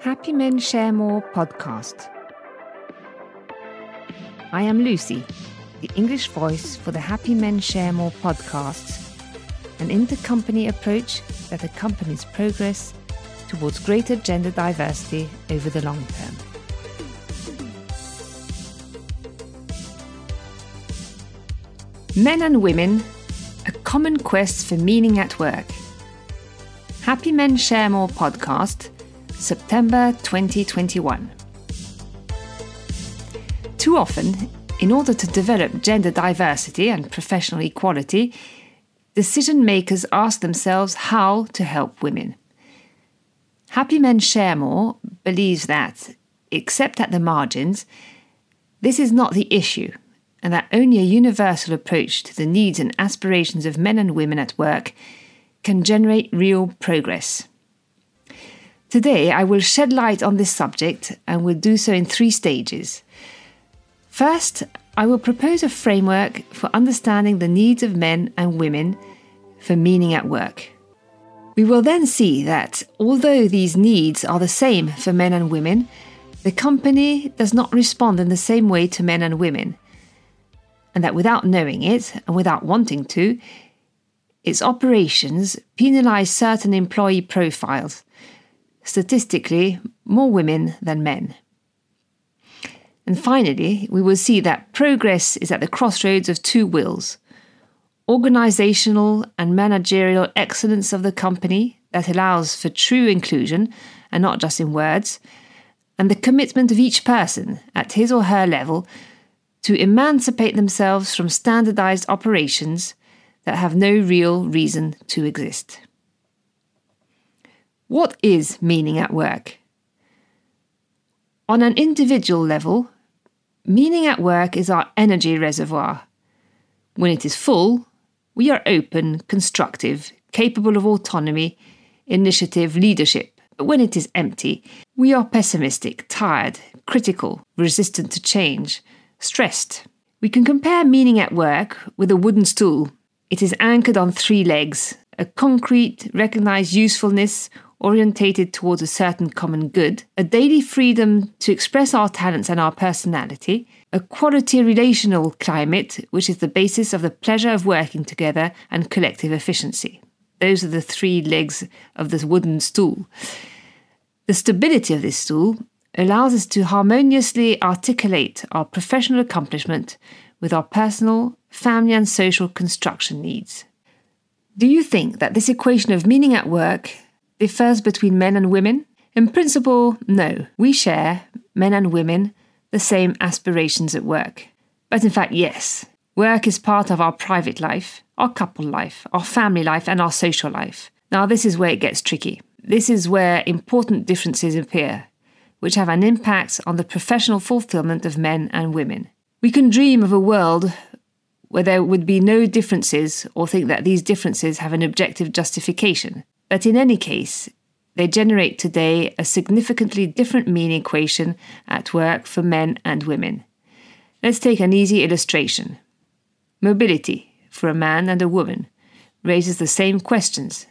Happy Men Share More podcast. I am Lucy, the English voice for the Happy Men Share More podcast, an intercompany approach that accompanies progress towards greater gender diversity over the long term. Men and women, a common quest for meaning at work. Happy Men Share More podcast, September 2021. Too often, in order to develop gender diversity and professional equality, decision makers ask themselves how to help women. Happy Men Share More believes that, except at the margins, this is not the issue, and that only a universal approach to the needs and aspirations of men and women at work can generate real progress. Today, I will shed light on this subject and will do so in three stages. First, I will propose a framework for understanding the needs of men and women for meaning at work. We will then see that although these needs are the same for men and women, the company does not respond in the same way to men and women, and that without knowing it and without wanting to, its operations penalize certain employee profiles, statistically, more women than men. And finally, we will see that progress is at the crossroads of two wills organizational and managerial excellence of the company that allows for true inclusion and not just in words, and the commitment of each person at his or her level to emancipate themselves from standardized operations that have no real reason to exist. What is meaning at work? On an individual level, meaning at work is our energy reservoir. When it is full, we are open, constructive, capable of autonomy, initiative, leadership. But when it is empty, we are pessimistic, tired, critical, resistant to change, stressed. We can compare meaning at work with a wooden stool. It is anchored on three legs a concrete, recognized usefulness orientated towards a certain common good, a daily freedom to express our talents and our personality, a quality relational climate, which is the basis of the pleasure of working together and collective efficiency. Those are the three legs of this wooden stool. The stability of this stool allows us to harmoniously articulate our professional accomplishment with our personal, family, and social construction needs. Do you think that this equation of meaning at work differs between men and women? In principle, no. We share, men and women, the same aspirations at work. But in fact, yes. Work is part of our private life, our couple life, our family life, and our social life. Now, this is where it gets tricky. This is where important differences appear, which have an impact on the professional fulfillment of men and women. We can dream of a world where there would be no differences or think that these differences have an objective justification. But in any case, they generate today a significantly different mean equation at work for men and women. Let's take an easy illustration. Mobility for a man and a woman raises the same questions,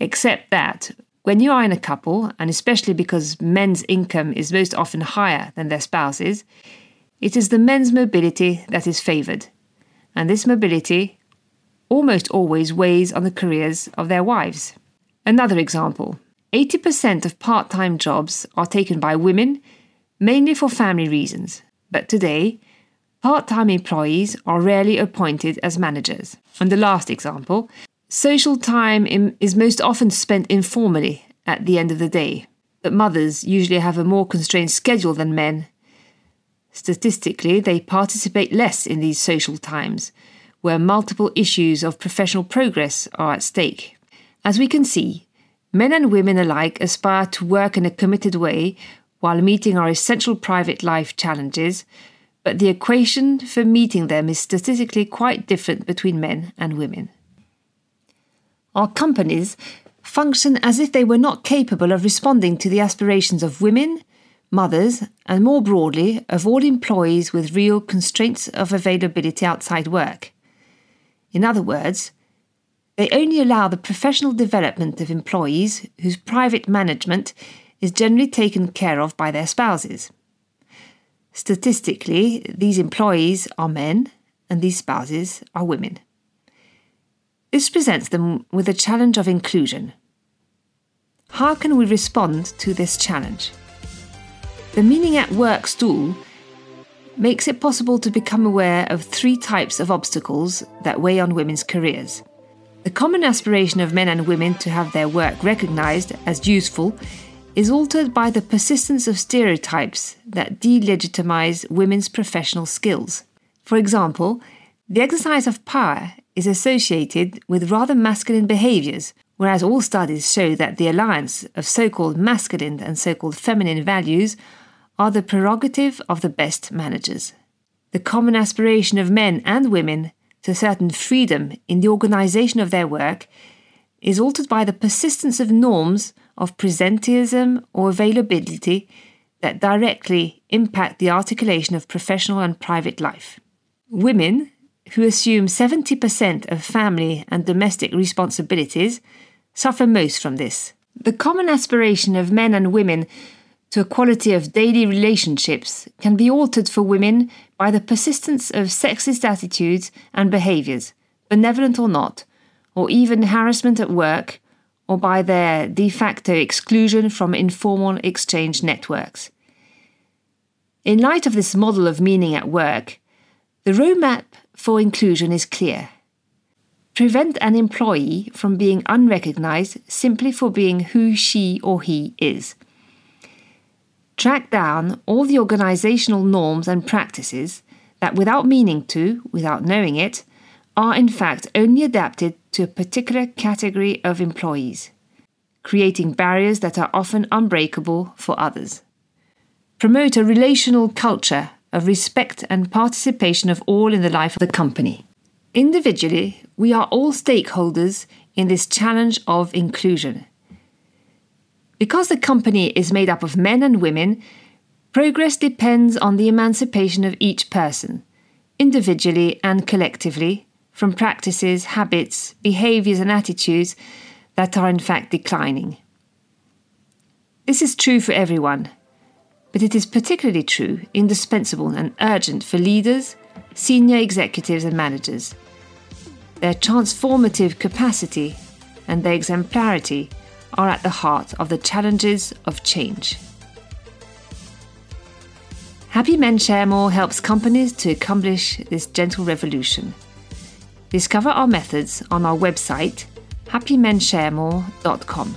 except that when you are in a couple, and especially because men's income is most often higher than their spouses, it is the men's mobility that is favoured, and this mobility almost always weighs on the careers of their wives. Another example 80% of part time jobs are taken by women, mainly for family reasons, but today, part time employees are rarely appointed as managers. And the last example social time is most often spent informally at the end of the day, but mothers usually have a more constrained schedule than men Statistically, they participate less in these social times, where multiple issues of professional progress are at stake. As we can see, men and women alike aspire to work in a committed way while meeting our essential private life challenges, but the equation for meeting them is statistically quite different between men and women. Our companies function as if they were not capable of responding to the aspirations of women, mothers, and more broadly, of all employees with real constraints of availability outside work. In other words, they only allow the professional development of employees whose private management is generally taken care of by their spouses. Statistically, these employees are men and these spouses are women. This presents them with a challenge of inclusion. How can we respond to this challenge? The Meaning at Work stool makes it possible to become aware of three types of obstacles that weigh on women's careers. The common aspiration of men and women to have their work recognized as useful is altered by the persistence of stereotypes that delegitimize women's professional skills. For example, the exercise of power is associated with rather masculine behaviors, whereas all studies show that the alliance of so called masculine and so called feminine values are the prerogative of the best managers. The common aspiration of men and women to certain freedom in the organization of their work is altered by the persistence of norms of presenteeism or availability that directly impact the articulation of professional and private life. Women, who assume 70% of family and domestic responsibilities, suffer most from this. The common aspiration of men and women to a quality of daily relationships can be altered for women by the persistence of sexist attitudes and behaviours, benevolent or not, or even harassment at work, or by their de facto exclusion from informal exchange networks. In light of this model of meaning at work, the roadmap for inclusion is clear. Prevent an employee from being unrecognized simply for being who she or he is track down all the organizational norms and practices that, without meaning to, without knowing it, are in fact only adapted to a particular category of employees, creating barriers that are often unbreakable for others. Promote a relational culture of respect and participation of all in the life of the company. Individually, we are all stakeholders in this challenge of inclusion. Because the company is made up of men and women, progress depends on the emancipation of each person, individually and collectively, from practices, habits, behaviours, and attitudes that are in fact declining. This is true for everyone, but it is particularly true, indispensable, and urgent for leaders, senior executives, and managers. Their transformative capacity and their exemplarity are at the heart of the challenges of change. Happy Men Share More helps companies to accomplish this gentle revolution. Discover our methods on our website, happymensharemore.com.